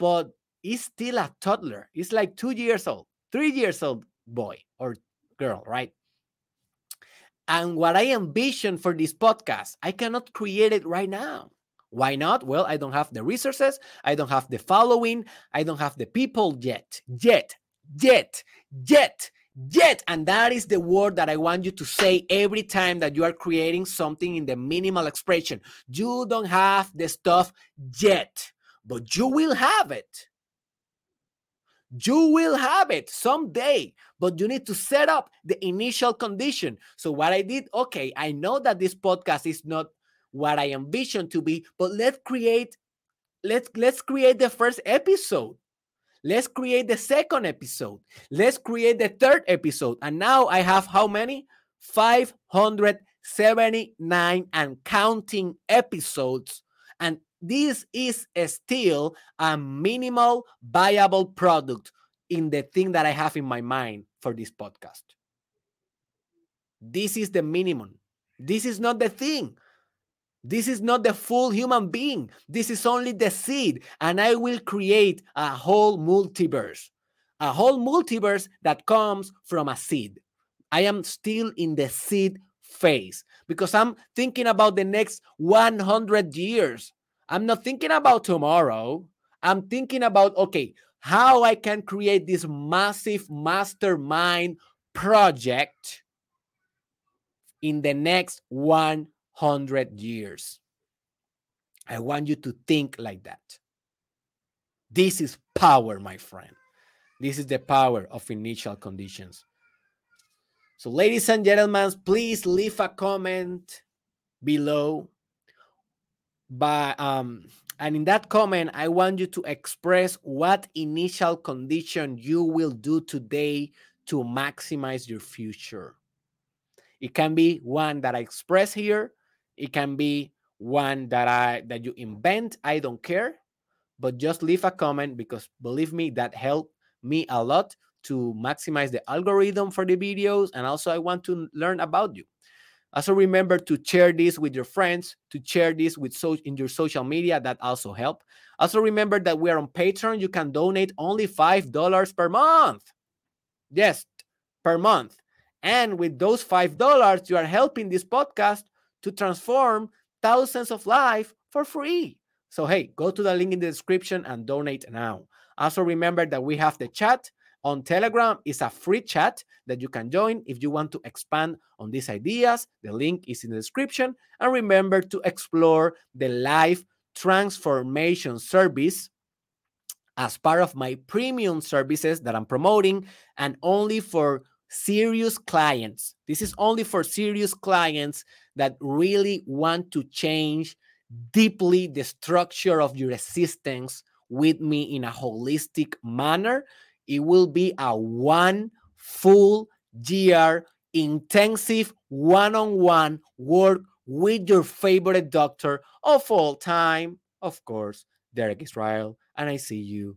But he's still a toddler. He's like two years old three years old boy or girl right? And what i envision for this podcast i cannot create it right now. Why not? Well i don't have the resources. I don't have the following. I don't have the people yet. Yet. Yet. Yet Yet, and that is the word that I want you to say every time that you are creating something in the minimal expression. You don't have the stuff yet, but you will have it. You will have it someday, but you need to set up the initial condition. So, what I did, okay, I know that this podcast is not what I envision to be, but let's create let's let's create the first episode Let's create the second episode. Let's create the third episode. And now I have how many? 579 and counting episodes. And this is still a minimal viable product in the thing that I have in my mind for this podcast. This is the minimum. This is not the thing. This is not the full human being. This is only the seed. And I will create a whole multiverse, a whole multiverse that comes from a seed. I am still in the seed phase because I'm thinking about the next 100 years. I'm not thinking about tomorrow. I'm thinking about, okay, how I can create this massive mastermind project in the next one hundred years. I want you to think like that. This is power, my friend. This is the power of initial conditions. So, ladies and gentlemen, please leave a comment below. By, um, and in that comment, I want you to express what initial condition you will do today to maximize your future. It can be one that I express here, it can be one that I that you invent. I don't care, but just leave a comment because believe me, that helped me a lot to maximize the algorithm for the videos. And also, I want to learn about you. Also, remember to share this with your friends, to share this with so in your social media. That also help. Also, remember that we are on Patreon. You can donate only five dollars per month. Yes, per month. And with those five dollars, you are helping this podcast to transform thousands of lives for free. So, hey, go to the link in the description and donate now. Also, remember that we have the chat on Telegram. It's a free chat that you can join if you want to expand on these ideas. The link is in the description. And remember to explore the life transformation service as part of my premium services that I'm promoting and only for serious clients. This is only for serious clients that really want to change deeply the structure of your existence with me in a holistic manner. It will be a one full year intensive one on one work with your favorite doctor of all time, of course, Derek Israel. And I see you